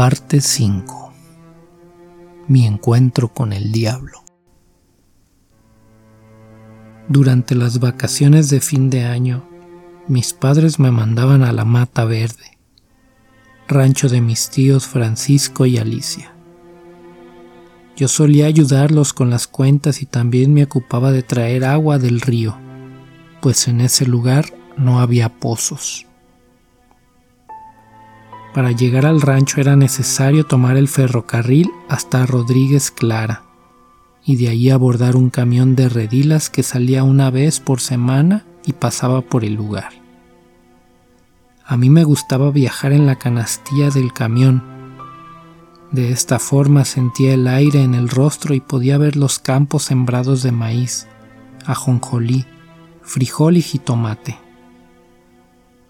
Parte 5 Mi encuentro con el diablo Durante las vacaciones de fin de año, mis padres me mandaban a la Mata Verde, rancho de mis tíos Francisco y Alicia. Yo solía ayudarlos con las cuentas y también me ocupaba de traer agua del río, pues en ese lugar no había pozos. Para llegar al rancho era necesario tomar el ferrocarril hasta Rodríguez Clara y de allí abordar un camión de redilas que salía una vez por semana y pasaba por el lugar. A mí me gustaba viajar en la canastilla del camión. De esta forma sentía el aire en el rostro y podía ver los campos sembrados de maíz, ajonjolí, frijol y jitomate.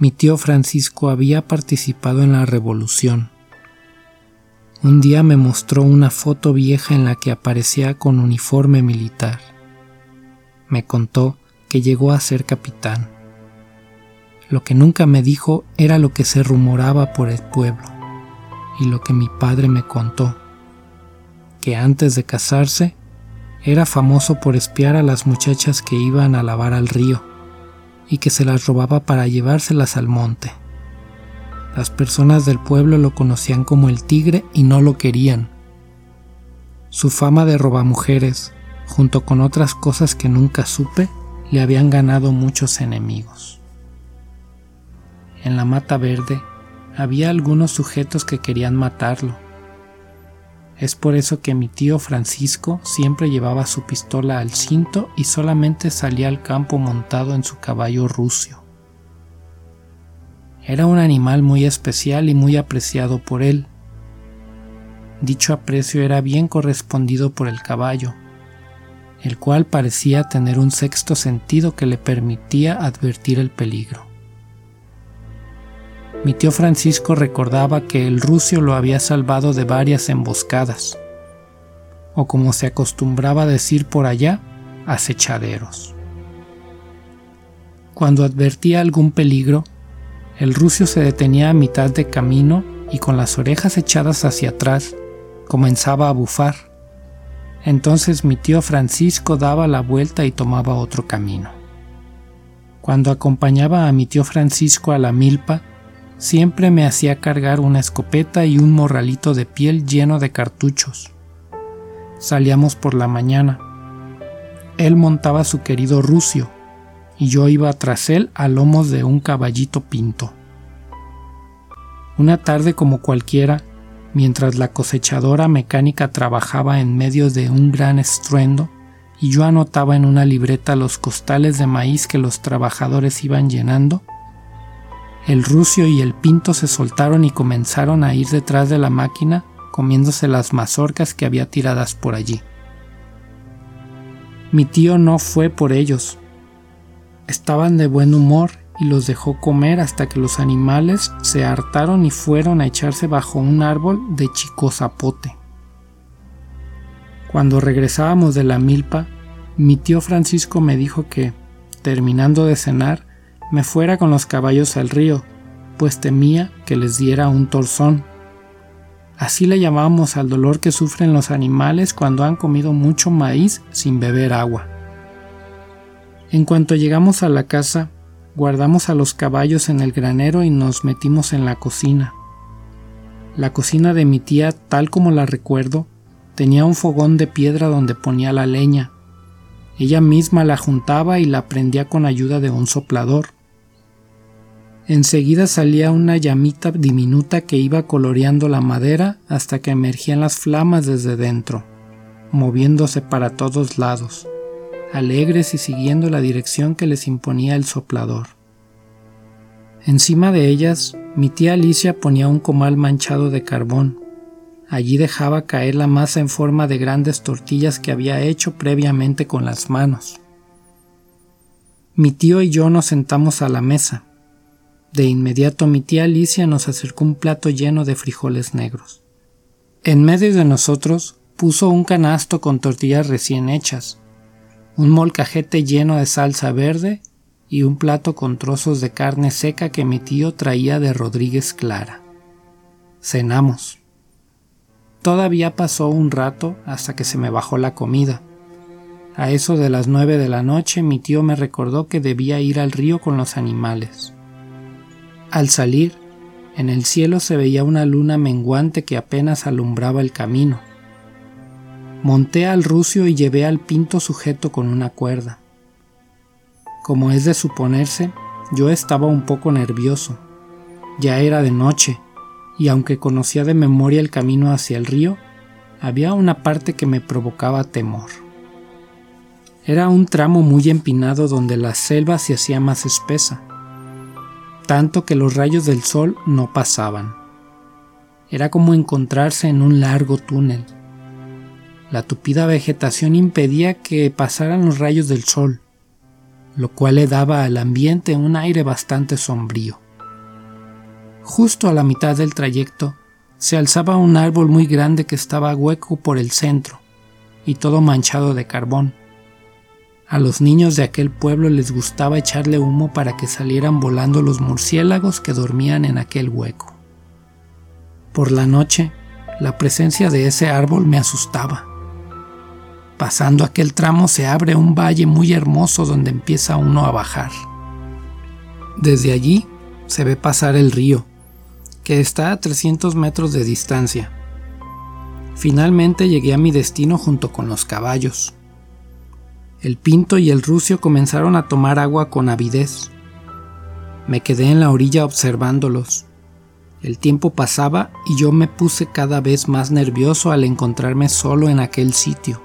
Mi tío Francisco había participado en la revolución. Un día me mostró una foto vieja en la que aparecía con uniforme militar. Me contó que llegó a ser capitán. Lo que nunca me dijo era lo que se rumoraba por el pueblo y lo que mi padre me contó, que antes de casarse era famoso por espiar a las muchachas que iban a lavar al río y que se las robaba para llevárselas al monte. Las personas del pueblo lo conocían como el tigre y no lo querían. Su fama de robamujeres, junto con otras cosas que nunca supe, le habían ganado muchos enemigos. En la mata verde había algunos sujetos que querían matarlo, es por eso que mi tío Francisco siempre llevaba su pistola al cinto y solamente salía al campo montado en su caballo rucio. Era un animal muy especial y muy apreciado por él. Dicho aprecio era bien correspondido por el caballo, el cual parecía tener un sexto sentido que le permitía advertir el peligro. Mi tío Francisco recordaba que el rucio lo había salvado de varias emboscadas, o como se acostumbraba decir por allá, acechaderos. Cuando advertía algún peligro, el rucio se detenía a mitad de camino y con las orejas echadas hacia atrás comenzaba a bufar. Entonces mi tío Francisco daba la vuelta y tomaba otro camino. Cuando acompañaba a mi tío Francisco a la milpa, siempre me hacía cargar una escopeta y un morralito de piel lleno de cartuchos. Salíamos por la mañana. Él montaba su querido rucio y yo iba tras él a lomos de un caballito pinto. Una tarde como cualquiera, mientras la cosechadora mecánica trabajaba en medio de un gran estruendo y yo anotaba en una libreta los costales de maíz que los trabajadores iban llenando, el rucio y el pinto se soltaron y comenzaron a ir detrás de la máquina comiéndose las mazorcas que había tiradas por allí. Mi tío no fue por ellos. Estaban de buen humor y los dejó comer hasta que los animales se hartaron y fueron a echarse bajo un árbol de chico zapote. Cuando regresábamos de la milpa, mi tío Francisco me dijo que, terminando de cenar, me fuera con los caballos al río, pues temía que les diera un torzón. Así le llamamos al dolor que sufren los animales cuando han comido mucho maíz sin beber agua. En cuanto llegamos a la casa, guardamos a los caballos en el granero y nos metimos en la cocina. La cocina de mi tía, tal como la recuerdo, tenía un fogón de piedra donde ponía la leña. Ella misma la juntaba y la prendía con ayuda de un soplador. Enseguida salía una llamita diminuta que iba coloreando la madera hasta que emergían las flamas desde dentro, moviéndose para todos lados, alegres y siguiendo la dirección que les imponía el soplador. Encima de ellas, mi tía Alicia ponía un comal manchado de carbón. Allí dejaba caer la masa en forma de grandes tortillas que había hecho previamente con las manos. Mi tío y yo nos sentamos a la mesa de inmediato mi tía Alicia nos acercó un plato lleno de frijoles negros. En medio de nosotros puso un canasto con tortillas recién hechas, un molcajete lleno de salsa verde y un plato con trozos de carne seca que mi tío traía de Rodríguez Clara. Cenamos. todavía pasó un rato hasta que se me bajó la comida. A eso de las nueve de la noche mi tío me recordó que debía ir al río con los animales. Al salir, en el cielo se veía una luna menguante que apenas alumbraba el camino. Monté al rucio y llevé al pinto sujeto con una cuerda. Como es de suponerse, yo estaba un poco nervioso. Ya era de noche, y aunque conocía de memoria el camino hacia el río, había una parte que me provocaba temor. Era un tramo muy empinado donde la selva se hacía más espesa, tanto que los rayos del sol no pasaban. Era como encontrarse en un largo túnel. La tupida vegetación impedía que pasaran los rayos del sol, lo cual le daba al ambiente un aire bastante sombrío. Justo a la mitad del trayecto se alzaba un árbol muy grande que estaba hueco por el centro y todo manchado de carbón. A los niños de aquel pueblo les gustaba echarle humo para que salieran volando los murciélagos que dormían en aquel hueco. Por la noche, la presencia de ese árbol me asustaba. Pasando aquel tramo se abre un valle muy hermoso donde empieza uno a bajar. Desde allí se ve pasar el río, que está a 300 metros de distancia. Finalmente llegué a mi destino junto con los caballos. El pinto y el rucio comenzaron a tomar agua con avidez. Me quedé en la orilla observándolos. El tiempo pasaba y yo me puse cada vez más nervioso al encontrarme solo en aquel sitio.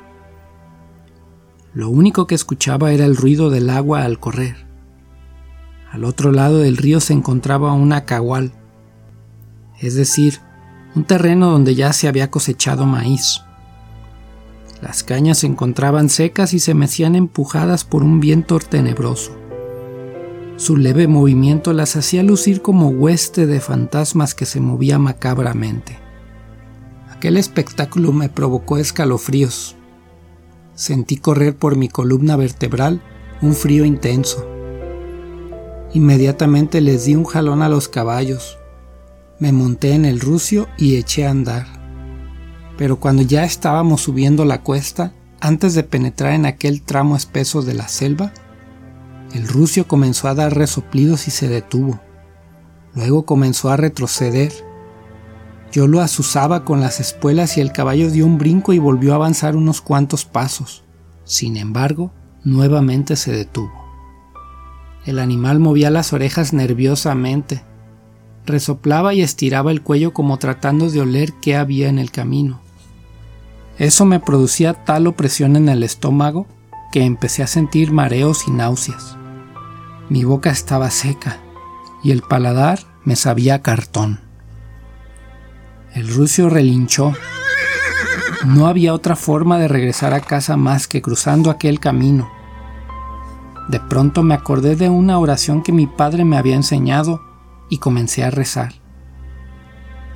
Lo único que escuchaba era el ruido del agua al correr. Al otro lado del río se encontraba una cagual, es decir, un terreno donde ya se había cosechado maíz. Las cañas se encontraban secas y se mecían empujadas por un viento tenebroso. Su leve movimiento las hacía lucir como hueste de fantasmas que se movía macabramente. Aquel espectáculo me provocó escalofríos. Sentí correr por mi columna vertebral un frío intenso. Inmediatamente les di un jalón a los caballos. Me monté en el rucio y eché a andar. Pero cuando ya estábamos subiendo la cuesta, antes de penetrar en aquel tramo espeso de la selva, el rucio comenzó a dar resoplidos y se detuvo. Luego comenzó a retroceder yo lo azuzaba con las espuelas y el caballo dio un brinco y volvió a avanzar unos cuantos pasos. Sin embargo, nuevamente se detuvo. El animal movía las orejas nerviosamente, resoplaba y estiraba el cuello como tratando de oler qué había en el camino. Eso me producía tal opresión en el estómago que empecé a sentir mareos y náuseas. Mi boca estaba seca y el paladar me sabía cartón. El rucio relinchó. No había otra forma de regresar a casa más que cruzando aquel camino. De pronto me acordé de una oración que mi padre me había enseñado y comencé a rezar.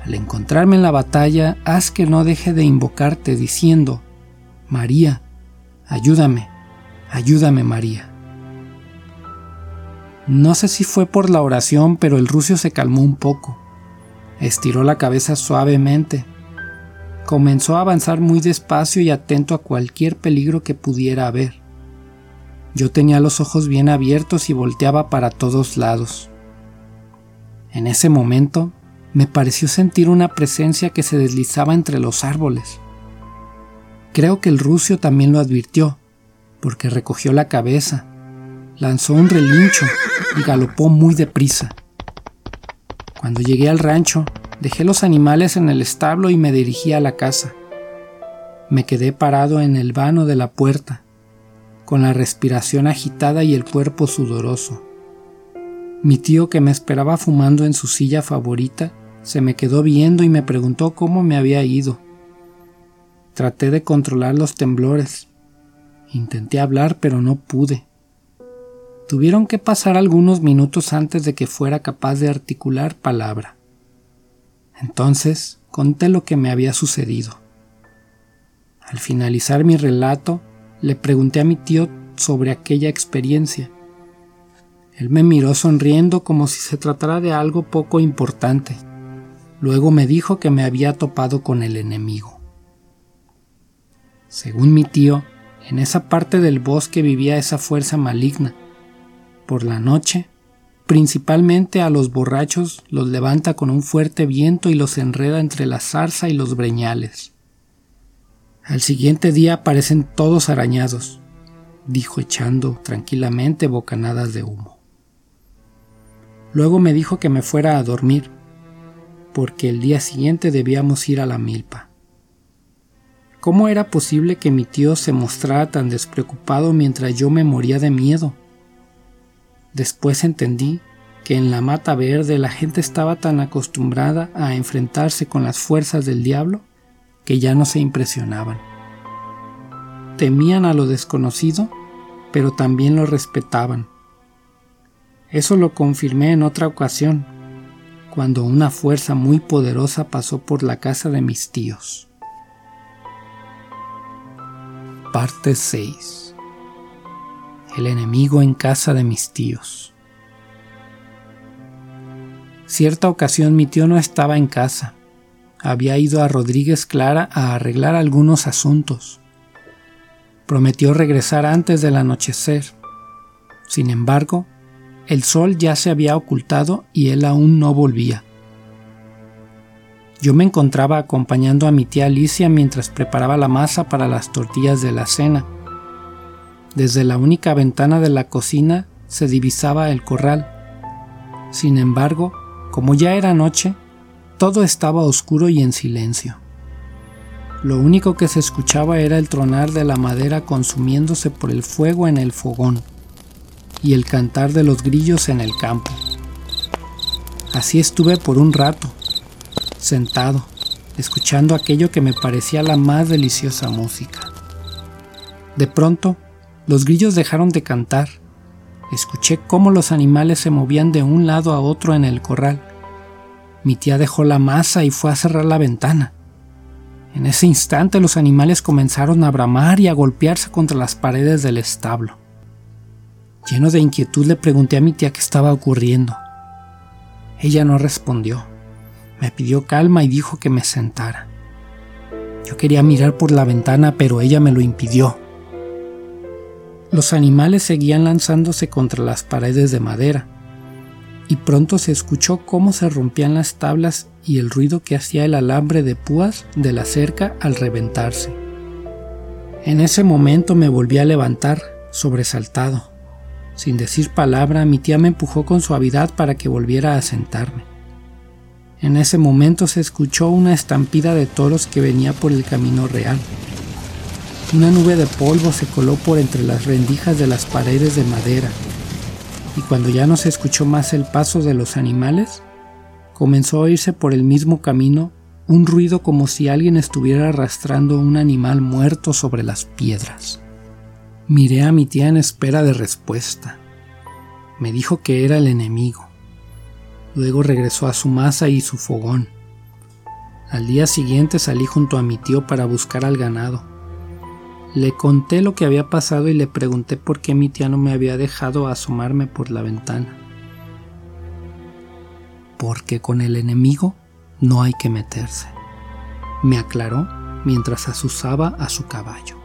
Al encontrarme en la batalla, haz que no deje de invocarte diciendo, María, ayúdame, ayúdame María. No sé si fue por la oración, pero el rucio se calmó un poco. Estiró la cabeza suavemente. Comenzó a avanzar muy despacio y atento a cualquier peligro que pudiera haber. Yo tenía los ojos bien abiertos y volteaba para todos lados. En ese momento me pareció sentir una presencia que se deslizaba entre los árboles. Creo que el rucio también lo advirtió, porque recogió la cabeza, lanzó un relincho y galopó muy deprisa. Cuando llegué al rancho, dejé los animales en el establo y me dirigí a la casa. Me quedé parado en el vano de la puerta, con la respiración agitada y el cuerpo sudoroso. Mi tío, que me esperaba fumando en su silla favorita, se me quedó viendo y me preguntó cómo me había ido. Traté de controlar los temblores. Intenté hablar, pero no pude. Tuvieron que pasar algunos minutos antes de que fuera capaz de articular palabra. Entonces conté lo que me había sucedido. Al finalizar mi relato, le pregunté a mi tío sobre aquella experiencia. Él me miró sonriendo como si se tratara de algo poco importante. Luego me dijo que me había topado con el enemigo. Según mi tío, en esa parte del bosque vivía esa fuerza maligna. Por la noche, principalmente a los borrachos los levanta con un fuerte viento y los enreda entre la zarza y los breñales. Al siguiente día aparecen todos arañados, dijo echando tranquilamente bocanadas de humo. Luego me dijo que me fuera a dormir, porque el día siguiente debíamos ir a la milpa. ¿Cómo era posible que mi tío se mostrara tan despreocupado mientras yo me moría de miedo? Después entendí que en la mata verde la gente estaba tan acostumbrada a enfrentarse con las fuerzas del diablo que ya no se impresionaban. Temían a lo desconocido, pero también lo respetaban. Eso lo confirmé en otra ocasión, cuando una fuerza muy poderosa pasó por la casa de mis tíos. Parte 6 El enemigo en casa de mis tíos. Cierta ocasión mi tío no estaba en casa. Había ido a Rodríguez Clara a arreglar algunos asuntos. Prometió regresar antes del anochecer. Sin embargo, el sol ya se había ocultado y él aún no volvía. Yo me encontraba acompañando a mi tía Alicia mientras preparaba la masa para las tortillas de la cena. Desde la única ventana de la cocina se divisaba el corral. Sin embargo, como ya era noche, todo estaba oscuro y en silencio. Lo único que se escuchaba era el tronar de la madera consumiéndose por el fuego en el fogón y el cantar de los grillos en el campo. Así estuve por un rato, sentado, escuchando aquello que me parecía la más deliciosa música. De pronto, los grillos dejaron de cantar. Escuché cómo los animales se movían de un lado a otro en el corral. Mi tía dejó la masa y fue a cerrar la ventana. En ese instante los animales comenzaron a bramar y a golpearse contra las paredes del establo. Lleno de inquietud le pregunté a mi tía qué estaba ocurriendo. Ella no respondió. Me pidió calma y dijo que me sentara. Yo quería mirar por la ventana, pero ella me lo impidió. Los animales seguían lanzándose contra las paredes de madera, y pronto se escuchó cómo se rompían las tablas y el ruido que hacía el alambre de púas de la cerca al reventarse. En ese momento me volví a levantar, sobresaltado. Sin decir palabra, mi tía me empujó con suavidad para que volviera a sentarme. En ese momento se escuchó una estampida de toros que venía por el camino real. Una nube de polvo se coló por entre las rendijas de las paredes de madera, y cuando ya no se escuchó más el paso de los animales, comenzó a oírse por el mismo camino un ruido como si alguien estuviera arrastrando un animal muerto sobre las piedras. Miré a mi tía en espera de respuesta. Me dijo que era el enemigo. Luego regresó a su masa y su fogón. Al día siguiente salí junto a mi tío para buscar al ganado. Le conté lo que había pasado y le pregunté por qué mi tía no me había dejado asomarme por la ventana. Porque con el enemigo no hay que meterse, me aclaró mientras azuzaba a su caballo.